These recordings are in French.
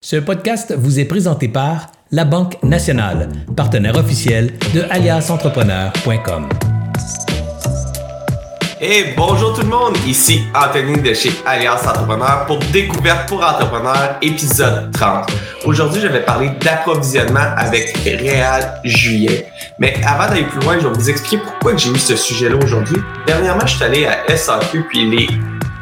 Ce podcast vous est présenté par La Banque Nationale, partenaire officiel de aliasentrepreneur.com. Et bonjour tout le monde, ici Anthony de chez Alliance Entrepreneur pour Découverte pour Entrepreneurs, épisode 30. Aujourd'hui, je vais parler d'approvisionnement avec Réal Juillet. Mais avant d'aller plus loin, je vais vous expliquer pourquoi j'ai eu ce sujet-là aujourd'hui. Dernièrement, je suis allé à SAQ, puis les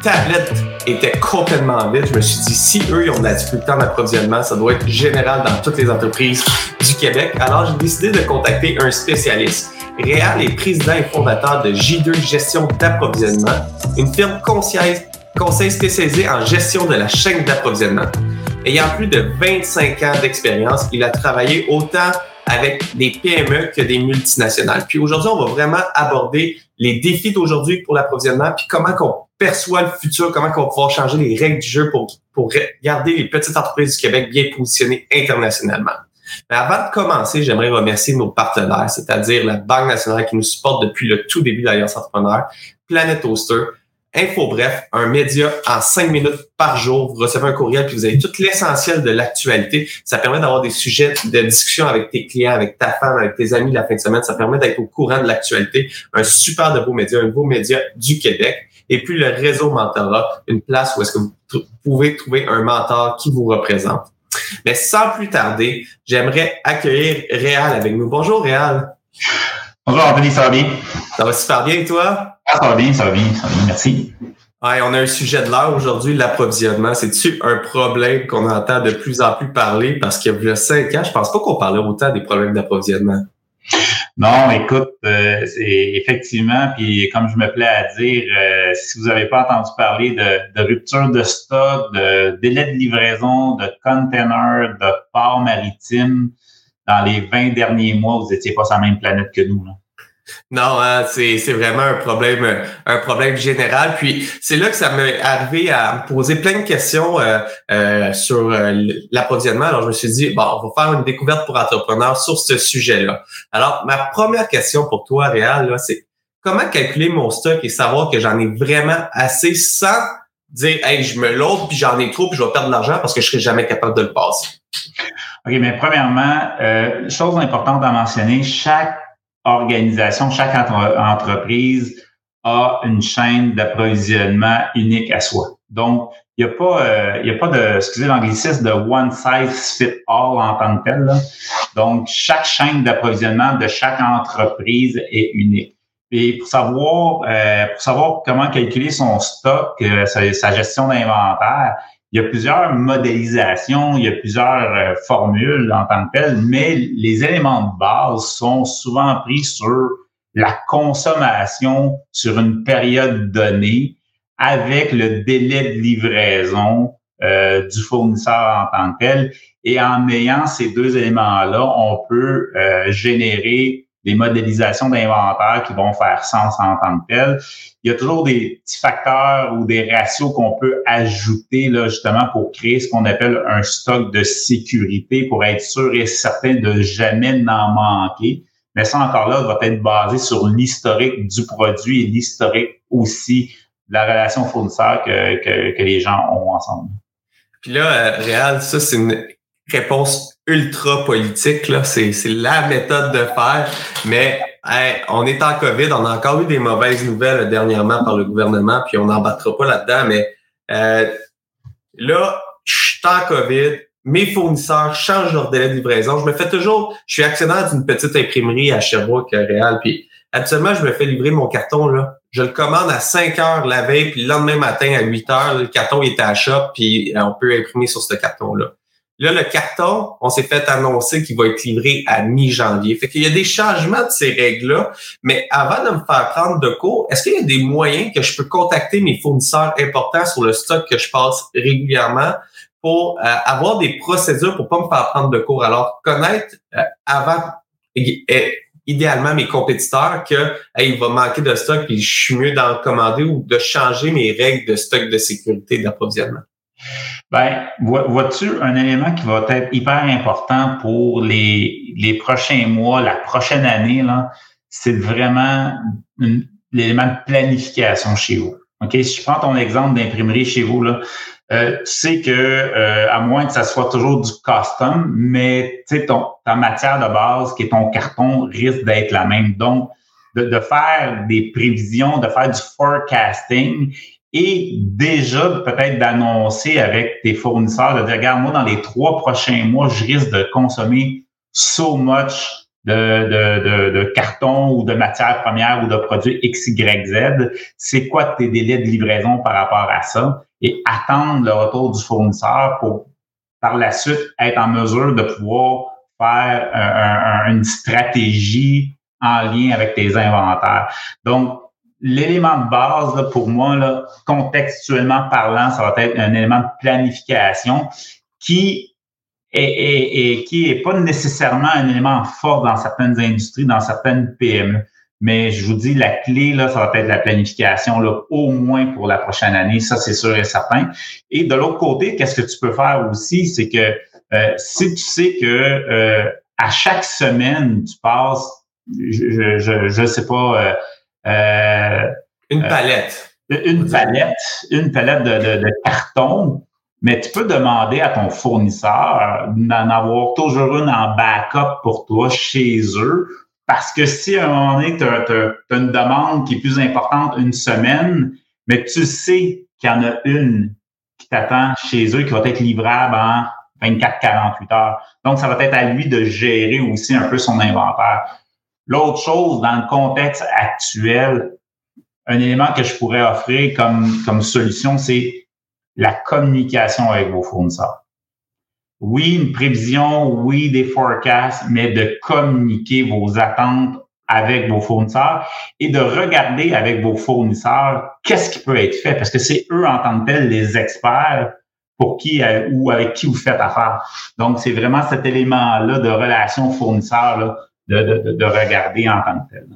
tablettes étaient complètement vides. Je me suis dit, si eux, ils ont de la difficulté en approvisionnement, ça doit être général dans toutes les entreprises du Québec. Alors, j'ai décidé de contacter un spécialiste. Réal est président et fondateur de J2 Gestion d'approvisionnement, une firme conseil, conseil spécialisé en gestion de la chaîne d'approvisionnement. Ayant plus de 25 ans d'expérience, il a travaillé autant avec des PME que des multinationales. Puis aujourd'hui, on va vraiment aborder les défis d'aujourd'hui pour l'approvisionnement, puis comment qu'on perçoit le futur, comment qu'on va pouvoir changer les règles du jeu pour, pour garder les petites entreprises du Québec bien positionnées internationalement. Mais avant de commencer, j'aimerais remercier nos partenaires, c'est-à-dire la Banque nationale qui nous supporte depuis le tout début d'Alliance Entrepreneur, Planet Toaster, Info Bref, un média en cinq minutes par jour. Vous recevez un courriel puis vous avez tout l'essentiel de l'actualité. Ça permet d'avoir des sujets de discussion avec tes clients, avec ta femme, avec tes amis la fin de semaine. Ça permet d'être au courant de l'actualité. Un super de beau média, un beau média du Québec. Et puis le réseau Mentorat, une place où est-ce que vous pouvez trouver un mentor qui vous représente. Mais sans plus tarder, j'aimerais accueillir Réal avec nous. Bonjour Réal. Bonjour Anthony, ça va bien? Ça va super bien, toi? Ah, ça va bien, ça va bien, ça va bien, merci. Ouais, on a un sujet de l'heure aujourd'hui, l'approvisionnement. C'est-tu un problème qu'on entend de plus en plus parler? Parce qu'il y a cinq ans, je pense pas qu'on parlait autant des problèmes d'approvisionnement. Non, écoute, euh, c'est effectivement, puis comme je me plais à dire, euh, si vous n'avez pas entendu parler de, de, rupture de stock, de délai de livraison, de container, de port maritime, dans les 20 derniers mois, vous n'étiez pas sur la même planète que nous. Là. Non, hein, c'est, c'est vraiment un problème, un problème général. Puis c'est là que ça m'est arrivé à me poser plein de questions euh, euh, sur euh, l'approvisionnement. Alors je me suis dit, bon, on va faire une découverte pour entrepreneurs sur ce sujet-là. Alors ma première question pour toi, Réal, là, c'est comment calculer mon stock et savoir que j'en ai vraiment assez sans dire, hey, je me load puis j'en ai trop puis je vais perdre de l'argent parce que je serai jamais capable de le passer? OK, mais premièrement, euh, chose importante à mentionner, chaque organisation, chaque entreprise a une chaîne d'approvisionnement unique à soi. Donc, il n'y a pas, euh, il y a pas de, excusez l'anglicisme, de one size fit all en tant que tel. Là. Donc, chaque chaîne d'approvisionnement de chaque entreprise est unique. Et pour savoir, euh, pour savoir comment calculer son stock, euh, sa, sa, gestion d'inventaire, il y a plusieurs modélisations, il y a plusieurs euh, formules en tant que telles, mais les éléments de base sont souvent pris sur la consommation sur une période donnée avec le délai de livraison euh, du fournisseur en tant que tel. Et en ayant ces deux éléments-là, on peut euh, générer des modélisations d'inventaire qui vont faire sens en tant que tel. Il y a toujours des petits facteurs ou des ratios qu'on peut ajouter là, justement pour créer ce qu'on appelle un stock de sécurité pour être sûr et certain de jamais n'en manquer. Mais ça encore là va être basé sur l'historique du produit et l'historique aussi de la relation fournisseur que, que, que les gens ont ensemble. Puis là, euh, Réal, ça, c'est une réponse ultra politique. Là. C'est, c'est la méthode de faire. Mais on est en COVID. On a encore eu des mauvaises nouvelles dernièrement par le gouvernement, puis on n'en battra pas là-dedans. Mais euh, là, je suis en COVID. Mes fournisseurs changent leur délai de livraison. Je me fais toujours... Je suis actionnaire d'une petite imprimerie à Sherbrooke, Réal. Puis actuellement, je me fais livrer mon carton. là. Je le commande à 5 heures la veille, puis le lendemain matin à 8 heures, le carton est à shop, puis on peut imprimer sur ce carton-là. Là, le carton, on s'est fait annoncer qu'il va être livré à mi-janvier. Fait qu'il y a des changements de ces règles-là. Mais avant de me faire prendre de cours, est-ce qu'il y a des moyens que je peux contacter mes fournisseurs importants sur le stock que je passe régulièrement pour euh, avoir des procédures pour pas me faire prendre de cours? Alors, connaître euh, avant, idéalement, mes compétiteurs que il va manquer de stock et je suis mieux d'en commander ou de changer mes règles de stock de sécurité d'approvisionnement. Ben, vois-tu un élément qui va être hyper important pour les, les prochains mois, la prochaine année, là, c'est vraiment l'élément de planification chez vous. OK? Si je prends ton exemple d'imprimerie chez vous, là, euh, tu sais que euh, à moins que ça soit toujours du custom, mais tu sais ton ta matière de base qui est ton carton risque d'être la même. Donc de, de, faire des prévisions, de faire du forecasting et déjà peut-être d'annoncer avec tes fournisseurs de dire regarde moi dans les trois prochains mois je risque de consommer so much de, de, de, carton ou de matière première ou de produits X, Y, Z. C'est quoi tes délais de livraison par rapport à ça? Et attendre le retour du fournisseur pour par la suite être en mesure de pouvoir faire une stratégie en lien avec tes inventaires. Donc, l'élément de base là, pour moi, là, contextuellement parlant, ça va être un élément de planification qui et, qui est pas nécessairement un élément fort dans certaines industries, dans certaines PME. Mais je vous dis, la clé, là, ça va être la planification, là, au moins pour la prochaine année. Ça, c'est sûr et certain. Et de l'autre côté, qu'est-ce que tu peux faire aussi, c'est que euh, si tu sais que euh, à chaque semaine, tu passes, je je, je, sais pas, euh, une palette. Une palette, une palette de, de, de carton mais tu peux demander à ton fournisseur d'en avoir toujours une en backup pour toi chez eux. Parce que si à un moment donné, tu as, une demande qui est plus importante une semaine, mais tu sais qu'il y en a une qui t'attend chez eux qui va être livrable en 24-48 heures. Donc, ça va être à lui de gérer aussi un peu son inventaire. L'autre chose, dans le contexte actuel, un élément que je pourrais offrir comme, comme solution, c'est la communication avec vos fournisseurs. Oui, une prévision, oui, des forecasts, mais de communiquer vos attentes avec vos fournisseurs et de regarder avec vos fournisseurs qu'est-ce qui peut être fait parce que c'est eux en tant que tels les experts pour qui euh, ou avec qui vous faites affaire. Donc, c'est vraiment cet élément-là de relation fournisseur de, de, de, regarder en tant que tel.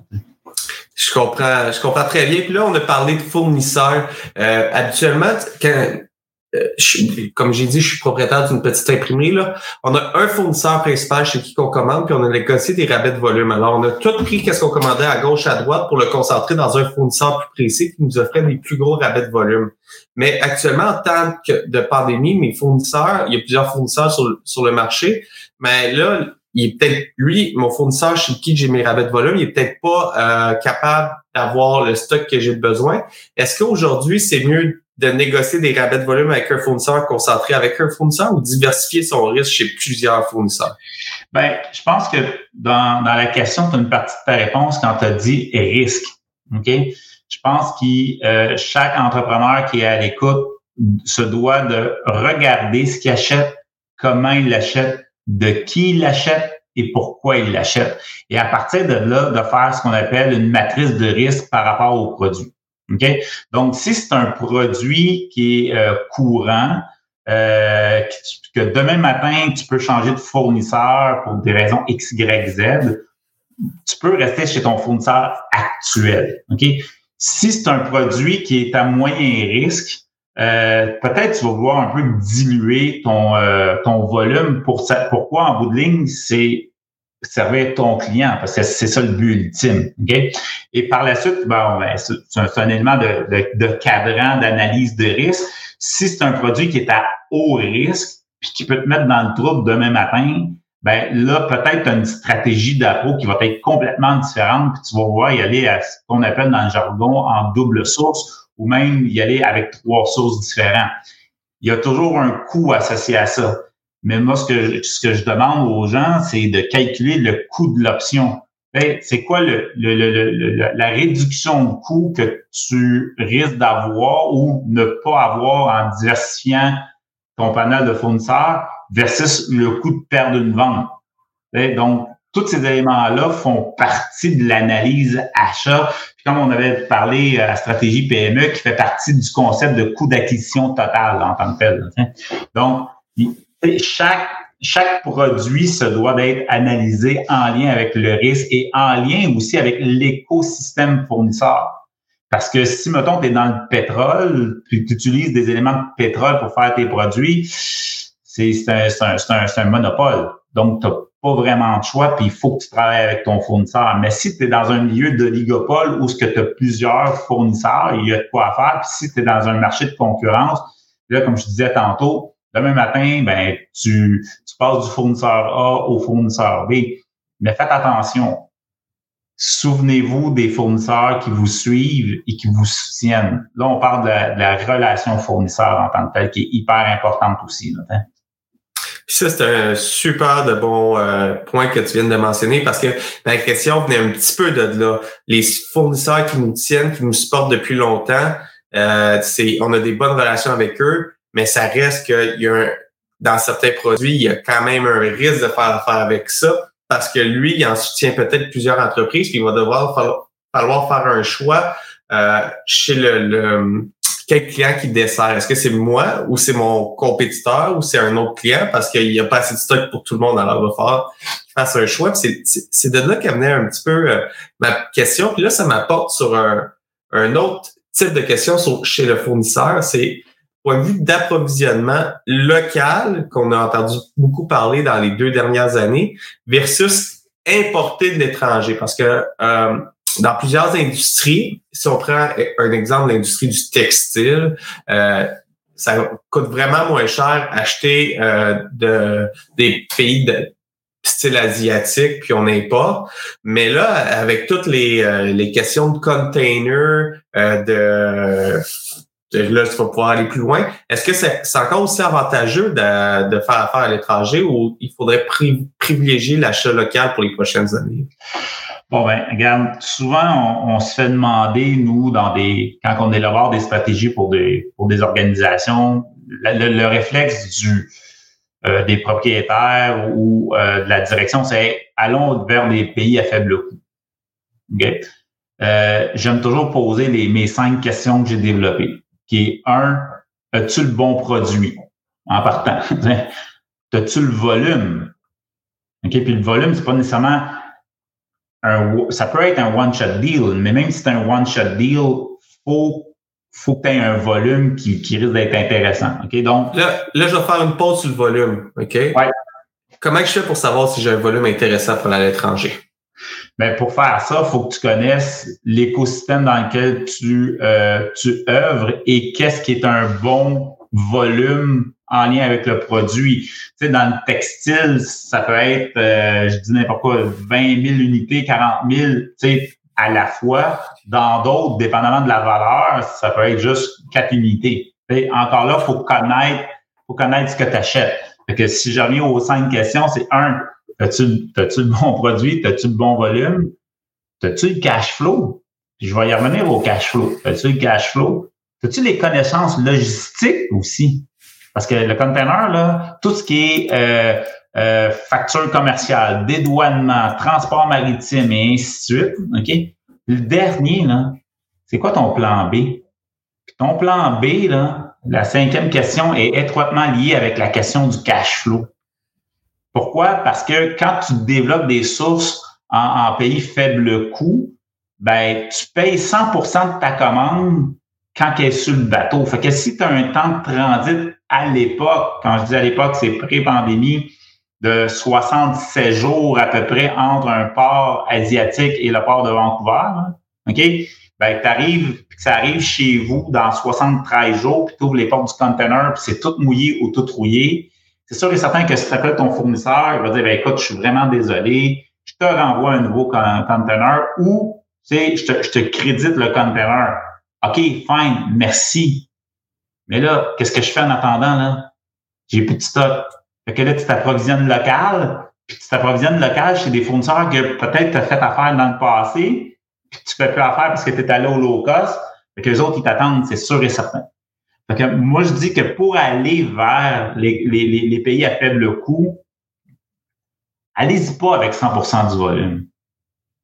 Je comprends, je comprends très bien. Puis là, on a parlé de fournisseurs. Euh, habituellement, quand, euh, comme j'ai dit, je suis propriétaire d'une petite imprimerie. Là. On a un fournisseur principal chez qui on commande, puis on a négocié des rabais de volume. Alors, on a tout pris qu'est-ce qu'on commandait à gauche, à droite pour le concentrer dans un fournisseur plus précis qui nous offrait des plus gros rabais de volume. Mais actuellement, en temps de pandémie, mes fournisseurs, il y a plusieurs fournisseurs sur, sur le marché, mais là, il est peut-être, lui, mon fournisseur chez qui j'ai mes rabais de volume, il est peut-être pas euh, capable d'avoir le stock que j'ai besoin. Est-ce qu'aujourd'hui, c'est mieux de négocier des rabais de volume avec un fournisseur concentré avec un fournisseur ou diversifier son risque chez plusieurs fournisseurs? Ben, je pense que dans, dans la question, tu as une partie de ta réponse quand tu as dit risque. OK? Je pense que euh, chaque entrepreneur qui est à l'écoute se doit de regarder ce qu'il achète, comment il l'achète, de qui il l'achète et pourquoi il l'achète. Et à partir de là, de faire ce qu'on appelle une matrice de risque par rapport au produit. Donc, si c'est un produit qui est euh, courant, euh, que, demain matin, tu peux changer de fournisseur pour des raisons X, Y, Z, tu peux rester chez ton fournisseur actuel. OK? Si c'est un produit qui est à moyen risque, euh, peut-être tu vas vouloir un peu diluer ton, ton volume. Pour ça. Pourquoi en bout de ligne, c'est servir ton client, parce que c'est ça le but ultime. Okay? Et par la suite, bon, ben, c'est un, élément de, de, de cadran, d'analyse de risque. Si c'est un produit qui est à haut risque, puis qui peut te mettre dans le trouble demain matin, ben là, peut-être une stratégie d'appro qui va être complètement différente, puis tu vas voir y aller à ce qu'on appelle dans le jargon en double source, ou même y aller avec trois sources différentes. Il y a toujours un coût associé à ça. Mais moi, ce que, ce que je demande aux gens, c'est de calculer le coût de l'option. C'est quoi le, le, la réduction de coût que tu risques d'avoir ou ne pas avoir en diversifiant ton panel de fournisseurs versus le coût de perdre une vente? donc, tous ces éléments-là font partie de l'analyse achat. Puis comme on avait parlé à stratégie PME, qui fait partie du concept de coût d'acquisition total en tant que tel. Donc, chaque, chaque produit se doit d'être analysé en lien avec le risque et en lien aussi avec l'écosystème fournisseur. Parce que si, mettons, tu es dans le pétrole, puis tu utilises des éléments de pétrole pour faire tes produits, c'est un, un, un, monopole. Donc, tu pas vraiment de choix, puis il faut que tu travailles avec ton fournisseur. Mais si tu es dans un milieu d'oligopole où ce que tu as plusieurs fournisseurs, il y a de quoi faire. Puis si tu es dans un marché de concurrence, là, comme je disais tantôt, demain matin, ben, tu, tu passes du fournisseur A au fournisseur B. Mais faites attention. Souvenez-vous des fournisseurs qui vous suivent et qui vous soutiennent. Là, on parle de la, relation fournisseur en tant que telle, qui est hyper importante aussi. Là, hein. Ça, c'est un super de bon euh, point que tu viens de mentionner parce que la question venait un petit peu de là. Les fournisseurs qui nous tiennent, qui nous supportent depuis longtemps, euh, c'est, on a des bonnes relations avec eux, mais ça reste qu'il y a un, dans certains produits, il y a quand même un risque de faire affaire avec ça parce que lui, il en soutient peut-être plusieurs entreprises, puis il va devoir falloir, faire un choix euh, chez le, quel client qui dessert? Est-ce que c'est moi ou c'est mon compétiteur ou c'est un autre client? Parce qu'il n'y a pas assez de stock pour tout le monde, alors il va falloir qu'il fasse un choix. C'est de là qu'amenait un petit peu euh, ma question. Puis là, ça m'apporte sur un, autre type de question sur, chez le fournisseur. C'est point de vue d'approvisionnement local, qu'on a entendu beaucoup parler dans les deux dernières années, versus importer de l'étranger. Parce que euh, dans plusieurs industries, si on prend un exemple, l'industrie du textile, euh, ça coûte vraiment moins cher acheter euh, de, des pays de style asiatique, puis on importe. Mais là, avec toutes les, les questions de containers, de là, tu vas pouvoir aller plus loin. Est-ce que c'est encore aussi avantageux de, faire affaire à l'étranger ou il faudrait privilégier l'achat local pour les prochaines années? Bon, ben, regarde, souvent, on, se fait demander, nous, dans des, quand on élabore des stratégies pour des, pour des organisations, le, réflexe du, euh, des propriétaires ou euh, de la direction, c'est allons vers des pays à faible coût. Euh, j'aime toujours poser les, mes cinq questions que j'ai développées qui est un, as-tu le bon produit? En partant? as-tu le volume? OK, puis le volume, c'est pas nécessairement un, ça peut être un one-shot deal, mais même si c'est un one-shot deal, faut, faut que tu aies un volume qui, qui risque d'être intéressant. OK, donc. Là, là, je vais faire une pause sur le volume. OK? Ouais. Comment je fais pour savoir si j'ai un volume intéressant pour aller à l'étranger? Mais pour faire ça, il faut que tu connaisses l'écosystème dans lequel tu, euh, tu œuvres et qu'est-ce qui est un bon volume en lien avec le produit. Tu sais, dans le textile, ça peut être, euh, je dis n'importe quoi, 20 000 unités, 40 000, tu sais, à la fois. Dans d'autres, dépendamment de la valeur, ça peut être juste 4 unités. encore là, faut connaître, faut connaître ce que tu achètes. Fait que si je reviens aux cinq questions, c'est un, As-tu le bon produit? As-tu le bon volume? As-tu le cash flow? je vais y revenir au cash flow. As-tu le cash flow? As-tu les connaissances logistiques aussi? Parce que le container, là, tout ce qui est euh, euh, facture commerciale, dédouanement, transport maritime et ainsi de suite, OK? Le dernier, là, c'est quoi ton plan B? ton plan B, là, la cinquième question est étroitement liée avec la question du cash flow. Pourquoi? Parce que quand tu développes des sources en, pays faible coût, ben, tu payes 100% de ta commande quand elle est sur le bateau. Fait que si tu as un temps de transit à l'époque, quand je dis à l'époque, c'est pré-pandémie, de 77 jours à peu près entre un port asiatique et le port de Vancouver, OK? Ben, tu arrives, ça arrive chez vous dans 73 jours, puis tu ouvres les portes du container, puis c'est tout mouillé ou tout rouillé c'est sûr et certain que si tu appelles ton fournisseur, il va dire, ben, écoute, je suis vraiment désolé, je te renvoie un nouveau container ou, tu sais, je te, je te crédite le container. OK, fine, merci. Mais là, qu'est-ce que je fais en attendant, là? J'ai plus de stock. Fait que là, tu t'approvisionnes local, puis tu t'approvisionnes local chez des fournisseurs que peut-être tu as fait affaire dans le passé, puis tu fais plus affaire parce que tu es allé au low cost. Fait que les autres, ils t'attendent, c'est sûr et certain moi, je dis que pour aller vers les, pays à faible coût, allez-y pas avec 100% du volume.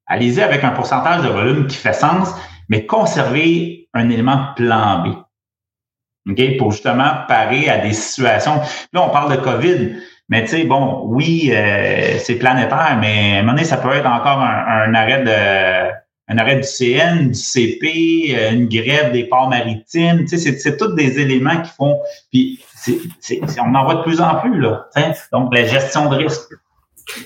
Allez-y avec un pourcentage de volume qui fait sens, mais conservez un élément plan B. OK? Pour justement parer à des situations. Là, on parle de COVID, mais tu sais, bon, oui, euh, c'est planétaire, mais à un moment donné, ça peut être encore un arrêt de un arrêt du CN, du CP, euh, une grève des ports maritimes. Tu sais, c'est tous des éléments qui font. Puis on en voit de plus en plus, là. Donc, la gestion de risque.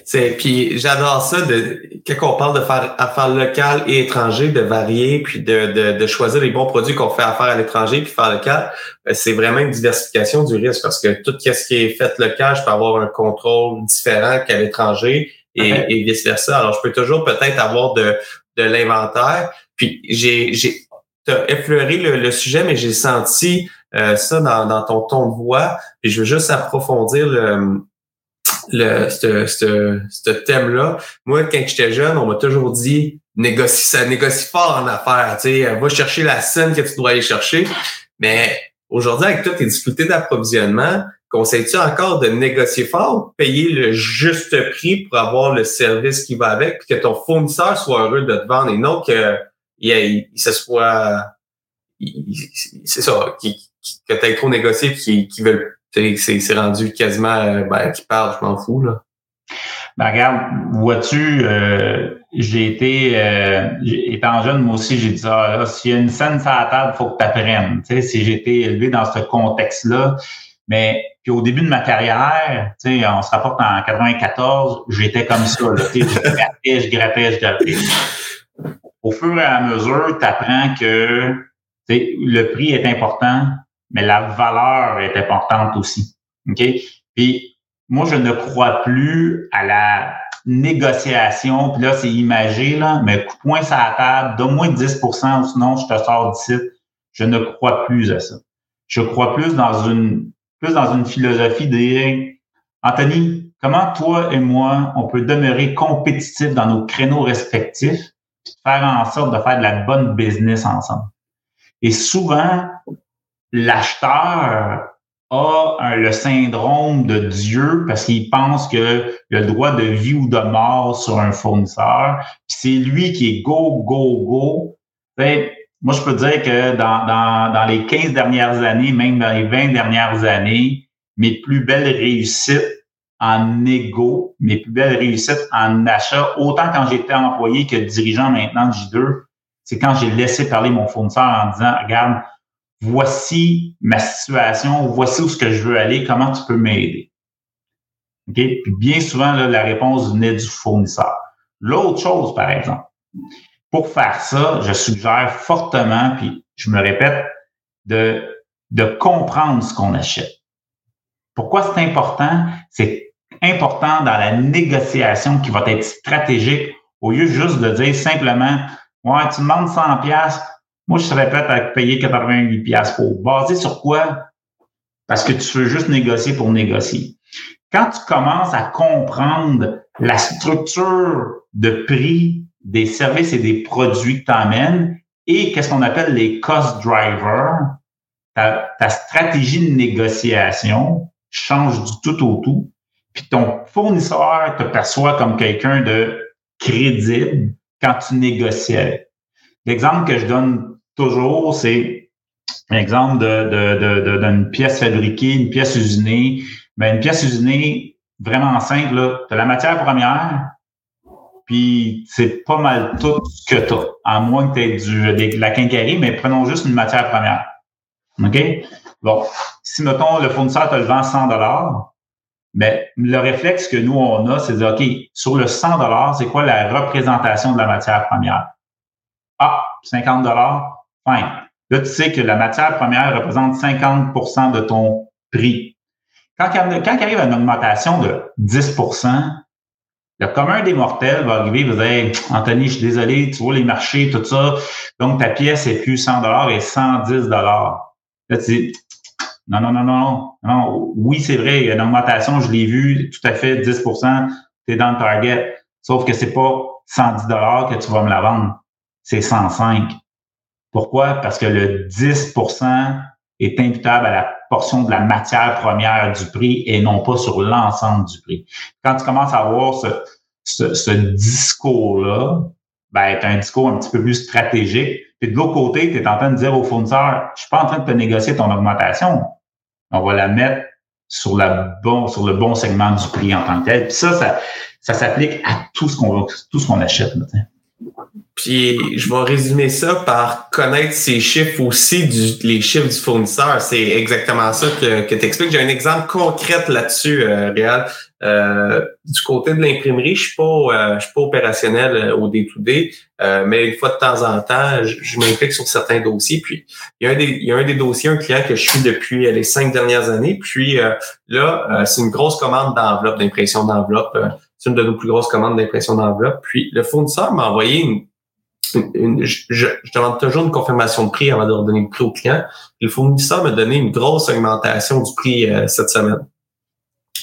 C'est puis j'adore ça de quand on parle de faire affaires locales et étrangères, de varier puis de, de, de choisir les bons produits qu'on fait affaire à l'étranger puis faire local, ben, c'est vraiment une diversification du risque parce que tout ce qui est fait local, je peux avoir un contrôle différent qu'à l'étranger et, et vice versa. Alors je peux toujours peut-être avoir de de l'inventaire. Puis j'ai j'ai t'as effleuré le, sujet, mais j'ai senti euh, ça dans, dans ton ton de voix. Et je veux juste approfondir le le, ce, thème-là. Moi, quand j'étais jeune, on m'a toujours dit négocie, ça négocie fort en affaires. Tu sais, va chercher la scène que tu dois aller chercher. Mais aujourd'hui, avec toutes tes difficultés d'approvisionnement, conseilles-tu encore de négocier fort, payer le juste prix pour avoir le service qui va avec, puis que ton fournisseur soit heureux de te vendre et non que il, se soit c'est ça, que tu aies trop négocié et qu'ils veulent c'est rendu quasiment euh, ben, qui parle, je m'en fous là. Ben regarde, vois-tu, euh, j'ai été euh, étant jeune, moi aussi, j'ai dit ah, là, s'il y a une scène sur la table, faut que tu apprennes. Tu sais, si j'ai été élevé dans ce contexte-là. Mais puis au début de ma carrière, tu sais, on se rapporte en 94, j'étais comme ça. Là, je grattais, je grattais, je grattais. Au fur et à mesure, tu apprends que le prix est important, mais la valeur est importante aussi. OK? Puis moi, je ne crois plus à la négociation, puis là, c'est imagé, là, mais point sur la table, donne-moi 10% sinon je te sors d'ici. Je ne crois plus à ça. Je crois plus dans une plus dans une philosophie de Anthony, comment toi et moi, on peut demeurer compétitifs dans nos créneaux respectifs, puis faire en sorte de faire de la bonne business ensemble? Et souvent, l'acheteur a le syndrome de Dieu parce qu'il pense a le droit de vie ou de mort sur un fournisseur. c'est lui qui est go, go, go. moi, je peux dire que dans, dans, dans les 15 dernières années, même dans les 20 dernières années, mes plus belles réussites en égo, mes plus belles réussites en achat, autant quand j'étais employé que dirigeant maintenant de J2, c'est quand j'ai laissé parler mon fournisseur en disant, regarde, voici ma situation, voici où ce que je veux aller, comment tu peux m'aider. Puis bien souvent, la réponse venait du fournisseur. L'autre chose, par exemple, pour faire ça, je suggère fortement, puis je me répète, de, de comprendre ce qu'on achète. Pourquoi c'est important? C'est important dans la négociation qui va être stratégique au lieu juste de dire simplement, ouais, tu demandes 100 pièces moi, je serais prêt à payer 88 pièces pour. Basé sur quoi? Parce que tu veux juste négocier pour négocier. Quand tu commences à comprendre la structure de prix des services et des produits que tu amènes et qu'est-ce qu'on appelle les cost drivers, ta, stratégie de négociation change du tout au tout. Puis ton fournisseur te perçoit comme quelqu'un de crédible quand tu négocies. L'exemple que je donne toujours, c'est exemple de, d'une pièce fabriquée, une pièce usinée. Mais une pièce usinée, vraiment simple, tu as la matière première, puis c'est pas mal tout ce que tu as, à moins que tu aies du, de la quincaillerie, mais prenons juste une matière première. OK? Bon, si, mettons, le fournisseur te le vend 100 ben, le réflexe que nous, on a, c'est de dire, OK, sur le 100 c'est quoi la représentation de la matière première? Ah, 50 Fine. Là, tu sais que la matière première représente 50% de ton prix. Quand, quand il arrive à une augmentation de 10% le commun des mortels va arriver et va dire Anthony, je suis désolé, tu vois les marchés, tout ça, donc ta pièce est plus 100 et 110 Là, tu dis non, non, non, non, non. Oui, c'est vrai, il y a une augmentation, je l'ai vu, tout à fait 10 tu es dans le target. Sauf que c'est pas 110 que tu vas me la vendre, c'est 105. Pourquoi? Parce que le 10% est imputable à la portion de la matière première du prix et non pas sur l'ensemble du prix. Quand tu commences à avoir ce, ce, discours-là, ben, tu un discours un petit peu plus stratégique. Puis de l'autre côté, tu es en train de dire au fournisseur, je suis pas en train de te négocier ton augmentation. On va la mettre sur, la bon, sur le bon segment du prix en tant que tel. Puis ça, ça, ça s'applique à tout ce qu'on tout ce qu'on achète. Maintenant. Puis je vais résumer ça par connaître ces chiffres aussi, du, les chiffres du fournisseur. C'est exactement ça que, que tu expliques. J'ai un exemple concret là-dessus, euh, Réal. Euh, du côté de l'imprimerie, je suis pas, euh, je suis pas opérationnel euh, au day-to-day, mais une fois de temps en temps, je, m'implique sur certains dossiers. Puis il y a un des, il y a un des dossiers, un client que je suis depuis les cinq dernières années. Puis là, c'est une grosse commande d'enveloppe, d'impression d'enveloppe. c'est une de nos plus grosses commandes d'impression d'enveloppe. Puis le fournisseur m'a envoyé une je, demande toujours une confirmation de prix avant de redonner le prix au client. Le fournisseur m'a donné une grosse augmentation du prix euh, cette semaine.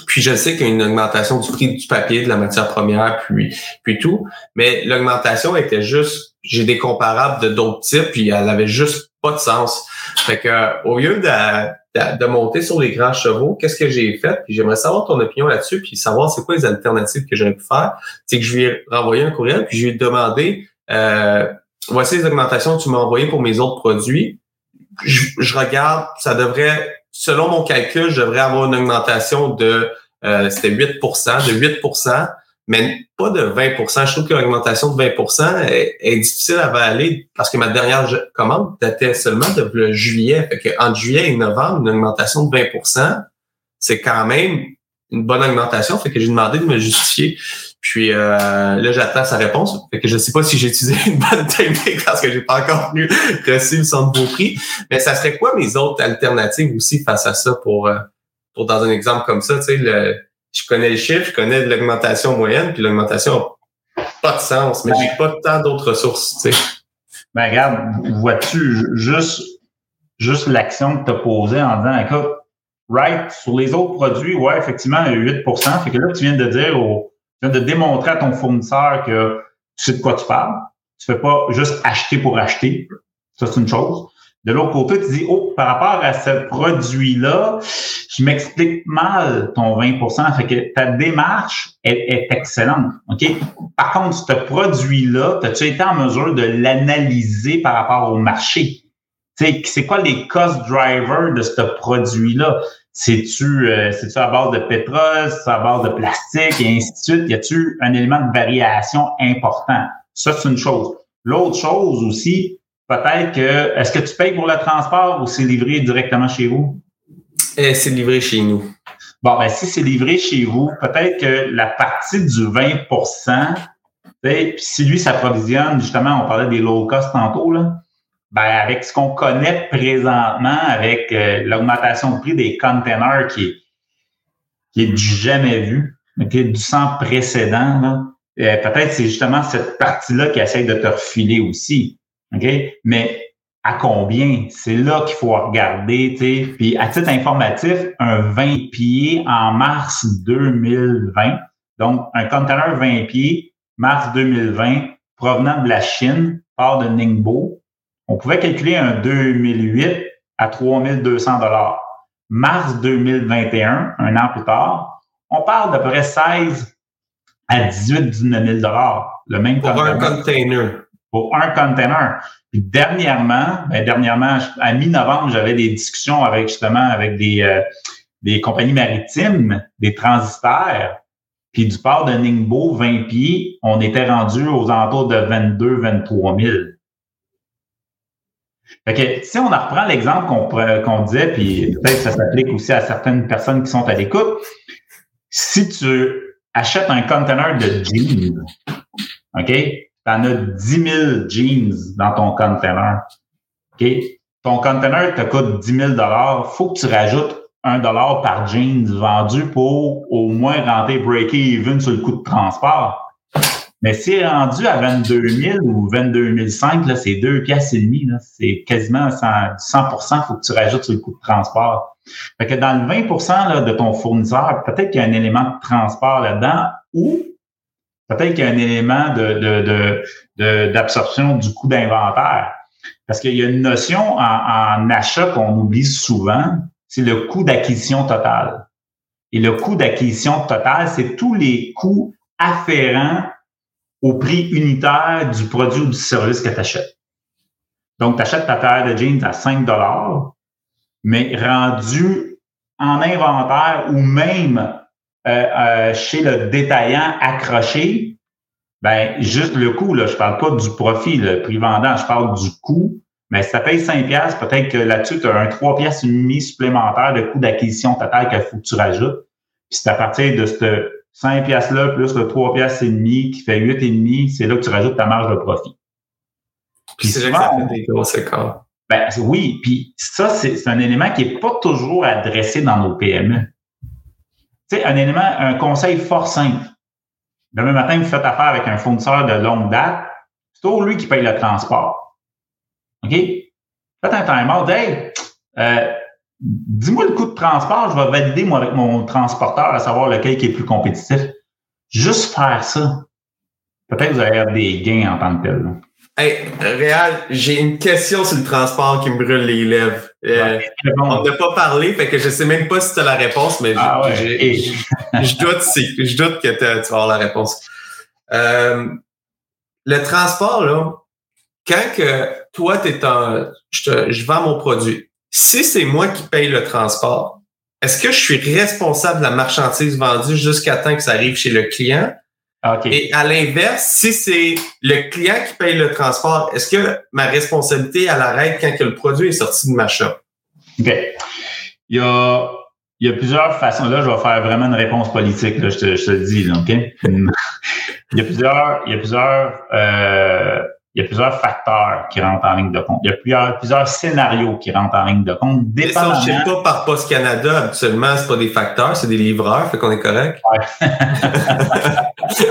Puis je sais qu'il y a une augmentation du prix du papier, de la matière première, puis puis tout, mais l'augmentation était juste, j'ai des comparables de d'autres types, puis elle avait juste pas de sens. Fait que au lieu de, de, monter sur les grands chevaux, qu'est-ce que j'ai fait? Puis j'aimerais savoir ton opinion là-dessus, puis savoir c'est quoi les alternatives que j'aurais pu faire. C'est que je lui ai renvoyé un courriel, puis je lui ai demandé euh, voici les augmentations que tu m'as envoyées pour mes autres produits. Je, regarde, ça devrait, selon mon calcul, je devrais avoir une augmentation de, euh, c'était 8% de 8% mais pas de 20% Je trouve que l'augmentation de 20 est, est, difficile à avaler parce que ma dernière commande datait seulement de le juillet. Fait entre juillet et novembre, une augmentation de 20% c'est quand même une bonne augmentation. Fait que j'ai demandé de me justifier. Puis euh, là, j'attends sa réponse. Fait que je ne sais pas si j'ai utilisé une bonne technique parce que j'ai pas encore pu reçu le son beau prix. Mais ça serait quoi mes autres alternatives aussi face à ça pour, euh, pour dans un exemple comme ça, tu sais, le, je connais les chiffres, je connais l'augmentation moyenne, puis l'augmentation pas de sens, mais j'ai pas tant d'autres ressources, tu sais. Ben regarde, vois-tu, juste, juste l'action que tu as posée en disant, écoute, right, sur les autres produits, ouais, effectivement, il y a 8% Fait que là, tu viens de dire au de démontrer à ton fournisseur que tu sais de quoi tu parles. Tu fais pas juste acheter pour acheter. Ça, c'est une chose. De l'autre côté, tu dis, oh, par rapport à ce produit-là, je m'explique mal ton 20% Fait que ta démarche est, excellente. OK? Par contre, ce produit-là, as-tu été en mesure de l'analyser par rapport au marché? C'est quoi les cost drivers de ce produit-là? C'est-tu euh, c'est-tu à base de pétrole, c'est à base de plastique et ainsi de suite? Y a-tu un élément de variation important? Ça, c'est une chose. L'autre chose aussi, peut-être que est-ce que tu payes pour le transport ou c'est livré directement chez vous? Eh, c'est livré chez nous. Bon, ben si c'est livré chez vous, peut-être que la partie du 20% puis si lui s'approvisionne, justement, on parlait des low cost tantôt, là, ben, avec ce qu'on connaît présentement, avec euh, l'augmentation de prix des containers qui, qui est du jamais vu, du sans précédent, euh, peut-être c'est justement cette partie-là qui essaie de te refiler aussi. Mais à combien? C'est là qu'il faut regarder. Puis à titre informatif, un 20 pieds en mars 2020, donc un container 20 pieds, mars 2020, provenant de la Chine, part de Ningbo, on pouvait calculer un 2008 à 3200 dollars. Mars 2021, un an plus tard, on parle d'à peu près 16 à 18 19 000 dollars. Le même pour un container. Pour un container. Puis dernièrement, ben dernièrement, à mi-novembre, j'avais des discussions avec justement avec des, euh, des compagnies maritimes, des transitaires. Puis du port de Ningbo, 20 pieds, on était rendu aux alentours de 22 23 000. Fait que, si on en reprend l'exemple qu'on disait, puis peut-être que ça s'applique aussi à certaines personnes qui sont à l'écoute, si tu achètes un conteneur de jeans, OK, tu en as 10 000 jeans dans ton conteneur, OK, ton conteneur te coûte 10 000 faut que tu rajoutes un dollar par jeans vendu pour au moins rentrer break-even sur le coût de transport. Mais c'est rendu à 22 000 ou 22 500, là, c'est deux pièces et demie, C'est quasiment 100, 100 faut que tu rajoutes sur le coût de transport. Fait que dans le 20% là, de ton fournisseur, peut-être qu'il y a un élément de transport là-dedans ou peut-être qu'il y a un élément de, de, d'absorption du coût d'inventaire. Parce qu'il y a une notion en, en achat qu'on oublie souvent, c'est le coût d'acquisition totale. Et le coût d'acquisition totale, c'est tous les coûts afférents au prix unitaire du produit ou du service que tu achètes. Donc, tu achètes ta paire de jeans à 5 mais rendu en inventaire ou même euh, euh, chez le détaillant accroché, Ben, juste le coût, là, je parle pas du profit, le prix vendant, je parle du coût. Mais si ça paye 5 pièces, peut-être que là-dessus, tu as un 3 pièces et demi supplémentaire de coût d'acquisition total qu'il faut que tu rajoutes. Puis c'est à partir de ce 5 pièces là plus le 3 pièces et demi qui fait 8 et demi, c'est là que tu rajoutes ta marge de profit. Puis c'est là que ça fait des gros écarts. Ben, oui, puis ça, c'est un élément qui n'est pas toujours adressé dans nos PME. Tu sais, un élément, un conseil fort simple. Demain matin, vous faites affaire avec un fournisseur de longue date, c'est toujours lui qui paye le transport. OK? Faites un timeout. Hey, euh, dis-moi le coût de transport, je vais valider moi avec mon transporteur à savoir lequel qui est plus compétitif. Juste faire ça. Peut-être que vous allez avoir des gains en tant que tel. Là. Hey, Réal, j'ai une question sur le transport qui me brûle les lèvres. Euh, on n'a pas parlé, fait que je sais même pas si tu as la réponse, mais ah je doute je doute que tu vas avoir la réponse. Euh, le transport, là, quand que toi, es un, je, je vends mon produit, si c'est moi qui paye le transport, est-ce que je suis responsable de la marchandise vendue jusqu'à temps que ça arrive chez le client? Et à l'inverse, si c'est le client qui paye le transport, est-ce que ma responsabilité, elle arrête quand que le produit est sorti de ma shop? OK. Il y a, il y a plusieurs façons. Là, je vais faire vraiment une réponse politique, là, je, te, je te le dis, là, OK? il y a plusieurs, il y a plusieurs euh, il y a plusieurs facteurs qui rentrent en ligne de compte. Il y a plusieurs, plusieurs scénarios qui rentrent en ligne de compte. Mais ça, pas par Post Canada, habituellement, c'est pas des facteurs, c'est des livreurs, fait qu'on est correct. Ouais. il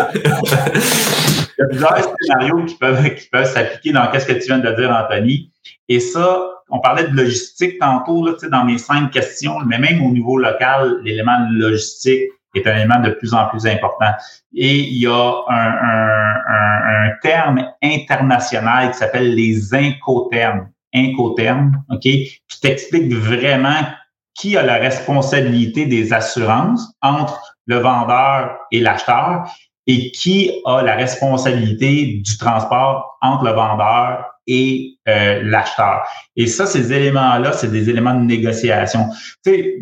y a plusieurs scénarios qui peuvent, qui peuvent s'appliquer dans ce que tu viens de dire, Anthony. Et ça, on parlait de logistique tantôt, là, dans mes cinq questions, mais même au niveau local, l'élément de logistique, est un élément de plus en plus important. Et il y a un, un, un, un terme international qui s'appelle les incoterms. Incoterms, OK, qui t'explique vraiment qui a la responsabilité des assurances entre le vendeur et l'acheteur et qui a la responsabilité du transport entre le vendeur et euh, l'acheteur. Et ça, ces éléments-là, c'est des éléments de négociation. Tu sais,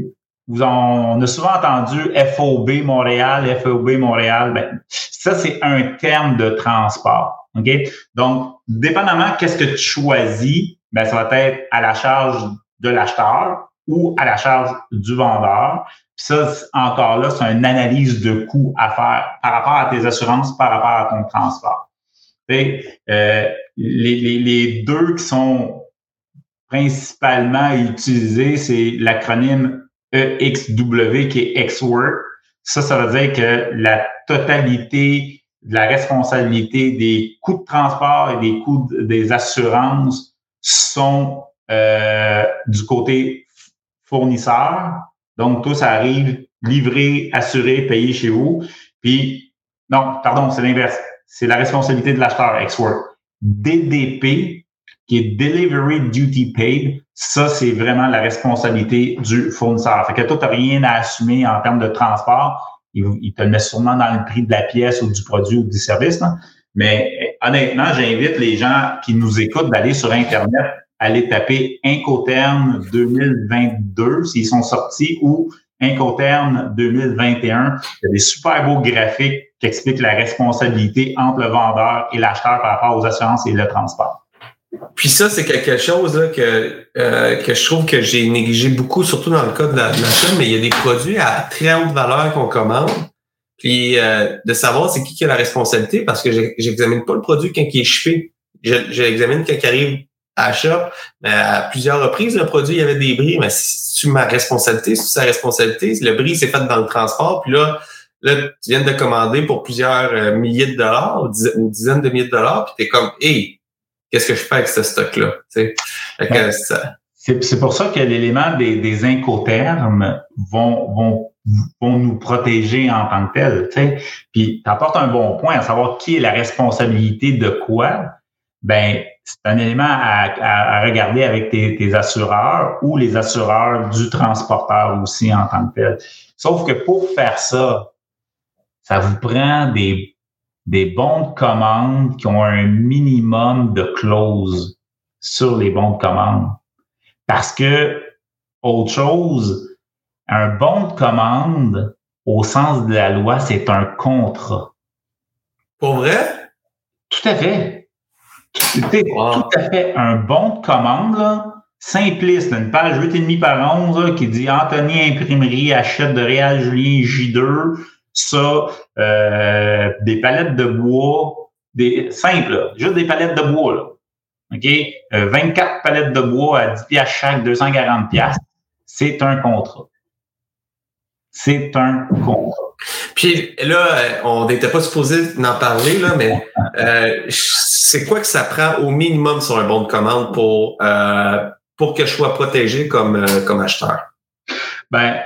vous on a souvent entendu FOB Montréal, FOB Montréal. Ben, ça, c'est un terme de transport. OK? Donc, dépendamment qu'est-ce que tu choisis, ben, ça va être à la charge de l'acheteur ou à la charge du vendeur. Puis ça, encore là, c'est une analyse de coût à faire par rapport à tes assurances, par rapport à ton transport. Euh, les, les, les deux qui sont principalement utilisés, c'est l'acronyme EXW qui est X-Work. Ça, ça veut dire que la totalité de la responsabilité des coûts de transport et des coûts des assurances sont euh, du côté fournisseur. Donc, tout ça arrive livré, assuré, payé chez vous. Puis, non, pardon, c'est l'inverse. C'est la responsabilité de l'acheteur X-Work. DDP, qui est Delivery Duty Paid, ça, c'est vraiment la responsabilité du fournisseur. Fait que toi, tu n'as rien à assumer en termes de transport. Il, te le met sûrement dans le prix de la pièce ou du produit ou du service. Mais honnêtement, j'invite les gens qui nous écoutent d'aller sur Internet, aller taper Incoterm 2022 s'ils sont sortis ou Incoterm 2021. Il y a des super beaux graphiques qui expliquent la responsabilité entre le vendeur et l'acheteur par rapport aux assurances et le transport. Puis ça, c'est quelque chose là, que, euh, que je trouve que j'ai négligé beaucoup, surtout dans le cas de la, de mais il y a des produits à très haute valeur qu'on commande. Puis euh, de savoir c'est qui qui a la responsabilité, parce que j'examine pas le produit quand il est chipé. Je, je quand il arrive à shop. Mais à plusieurs reprises, le produit, il y avait des bris. Mais tu ma responsabilité, c'est sa responsabilité. Le bris s'est fait dans le transport. Puis là, là, tu viens de commander pour plusieurs euh, milliers de dollars ou, dizaines de milliers de dollars. Puis t'es comme, hey, qu'est-ce que je fais avec ce stock-là? C'est pour ça que l'élément des, des incoterms vont, vont, vont nous protéger en tant que tel. sais. Puis tu apportes un bon point à savoir qui est la responsabilité de quoi. Ben, c'est un élément à, à, regarder avec tes, tes, assureurs ou les assureurs du transporteur aussi en tant que tel. Sauf que pour faire ça, ça vous prend des des bons de commande qui ont un minimum de clauses sur les bons de commande. Parce que, autre chose, un bon de commande, au sens de la loi, c'est un contrat. Pour vrai? Tout à fait. Tout à fait. Un bon de commande, là, simpliste, une page 8,5 par 11 qui dit Anthony Imprimerie achète de Réal Julien J2, ça, euh, des palettes de bois, des simples, juste des palettes de bois. Là. OK? 24 euh, palettes de bois à 10 piastres chaque, 240 piastres. C'est un contrat. C'est un contrat. Puis là, euh, on n'était pas supposé d'en parler, là, mais euh, c'est quoi que ça prend au minimum sur un bon de commande pour, euh, pour que je sois protégé comme, comme acheteur? Ben,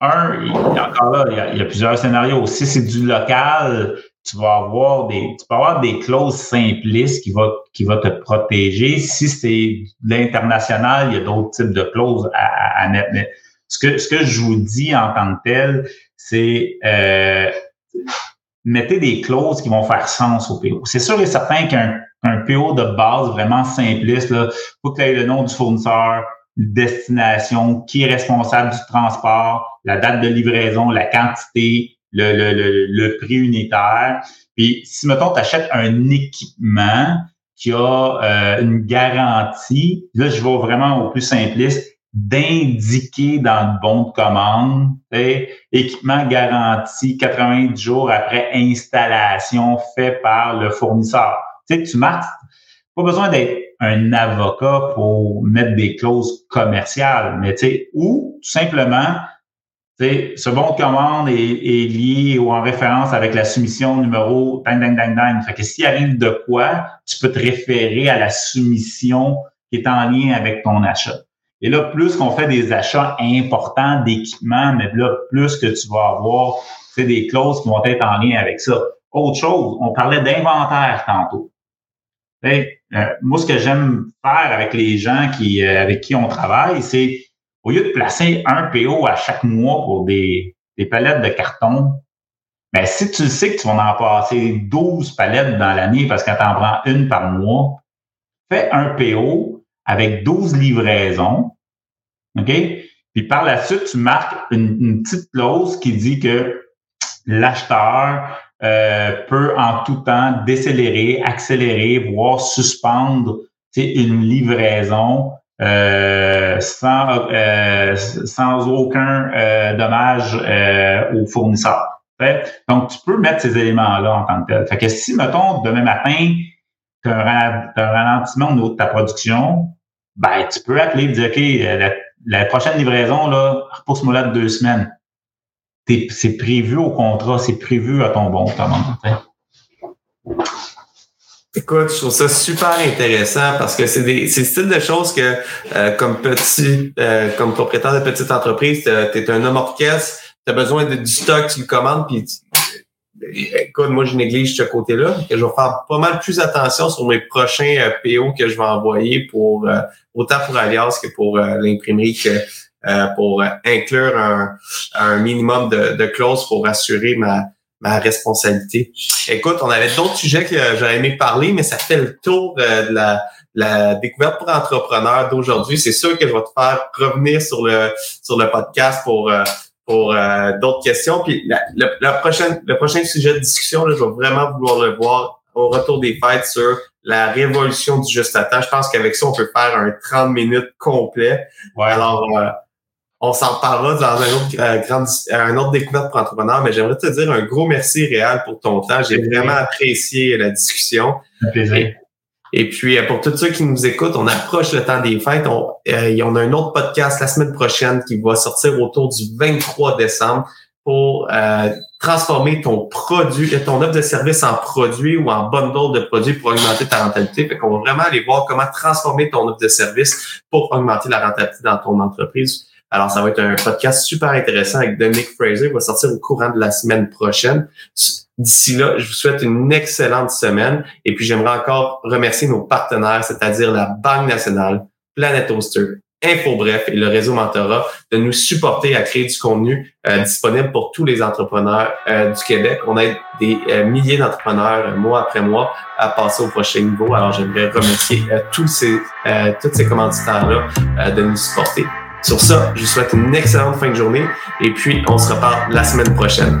un, il, encore là, il y, a, plusieurs scénarios. Si c'est du local, tu vas avoir des, tu peux avoir des clauses simplistes qui va, qui va te protéger. Si c'est l'international, il y a d'autres types de clauses à, à mettre. Mais ce que, ce que je vous dis en tant que tel, c'est euh, mettez des clauses qui vont faire sens au PO. C'est sûr et certain qu'un un PO de base vraiment simpliste, il faut que tu aies le nom du fournisseur, destination, qui est responsable du transport, la date de livraison, la quantité, le, le, le, le prix unitaire. Puis si, mettons, tu achètes un équipement qui a euh, une garantie, là, je vais vraiment au plus simpliste, d'indiquer dans le bon de commande, équipement garanti 90 jours après installation fait par le fournisseur. Tu tu marques, pas besoin d'être un avocat pour mettre des clauses commerciales, mais tu sais, ou tout simplement, tu sais, ce bon de commande est, lié ou en référence avec la soumission numéro dang, dang, dang, dang. Fait que s'il arrive de quoi, tu peux te référer à la soumission qui est en lien avec ton achat. Et là, plus qu'on fait des achats importants d'équipements, mais là, plus que tu vas avoir des clauses qui vont être en lien avec ça. Autre chose, on parlait d'inventaire tantôt. Euh, moi, ce que j'aime faire avec les gens qui, euh, avec qui on travaille, c'est au lieu de placer un PO à chaque mois pour des, des palettes de carton, ben, si tu sais que tu vas en passer 12 palettes dans l'année parce que tu en prends une par mois, fais un PO avec 12 livraisons, OK? Puis par la suite, tu marques une, petite clause qui dit que l'acheteur euh, peut en tout temps décélérer, accélérer, voire suspendre une livraison euh, sans, euh, sans aucun dommage au fournisseur. Donc, tu peux mettre ces éléments-là en tant que tel. Fait que si, mettons, demain matin, tu as, un ralentissement au niveau de ta production, ben, tu peux appeler et dire, OK, la, la prochaine livraison, là, repousse-moi là de deux semaines. C'est prévu au contrat, c'est prévu à ton bon commande. Écoute, je trouve ça super intéressant parce que c'est des c'est le style de choses que euh, comme petit euh, comme propriétaire de petite entreprise, tu es un homme orchestre, tu as besoin de, du stock, tu le commandes, puis écoute, moi, je néglige ce côté-là. Je vais faire pas mal plus attention sur mes prochains euh, PO que je vais envoyer pour euh, autant pour Alias que pour euh, l'imprimerie que pour inclure un, un minimum de, de clauses pour assurer ma, ma responsabilité. Écoute, on avait d'autres sujets que j'aurais aimé parler, mais ça fait le tour de la, la découverte pour entrepreneurs d'aujourd'hui. C'est sûr que je vais te faire revenir sur le sur le podcast pour pour euh, d'autres questions. Puis la, la, prochaine, le prochain sujet de discussion, là, je vais vraiment vouloir le voir au retour des fêtes sur la révolution du juste à temps. Je pense qu'avec ça, on peut faire un 30 minutes complet. Alors, euh, on s'en parlera dans un autre, euh, grande, un autre découverte pour entrepreneurs, mais j'aimerais te dire un gros merci réel pour ton temps. J'ai vraiment apprécié la discussion. Un plaisir. Et puis, euh, pour tous ceux qui nous écoutent, on approche le temps des fêtes. On, euh, on a un autre podcast la semaine prochaine qui va sortir autour du 23 décembre pour euh, transformer ton produit, ton offre de service en produit ou en bundle de produits pour augmenter ta rentabilité. Fait qu'on va vraiment aller voir comment transformer ton offre de service pour augmenter la rentabilité dans ton entreprise. Alors, ça va être un podcast super intéressant avec Dominic Fraser. Il va sortir au courant de la semaine prochaine. D'ici là, je vous souhaite une excellente semaine. Et puis, j'aimerais encore remercier nos partenaires, c'est-à-dire la Banque nationale, Planet Oster, InfoBref et le réseau Mentorat, de nous supporter à créer du contenu euh, disponible pour tous les entrepreneurs euh, du Québec. On aide des euh, milliers d'entrepreneurs mois après mois à passer au prochain niveau. Alors, j'aimerais remercier tous ces, tous ces commanditaires-là de nous supporter. Sur ça, je vous souhaite une excellente fin de journée et puis on se reparle la semaine prochaine.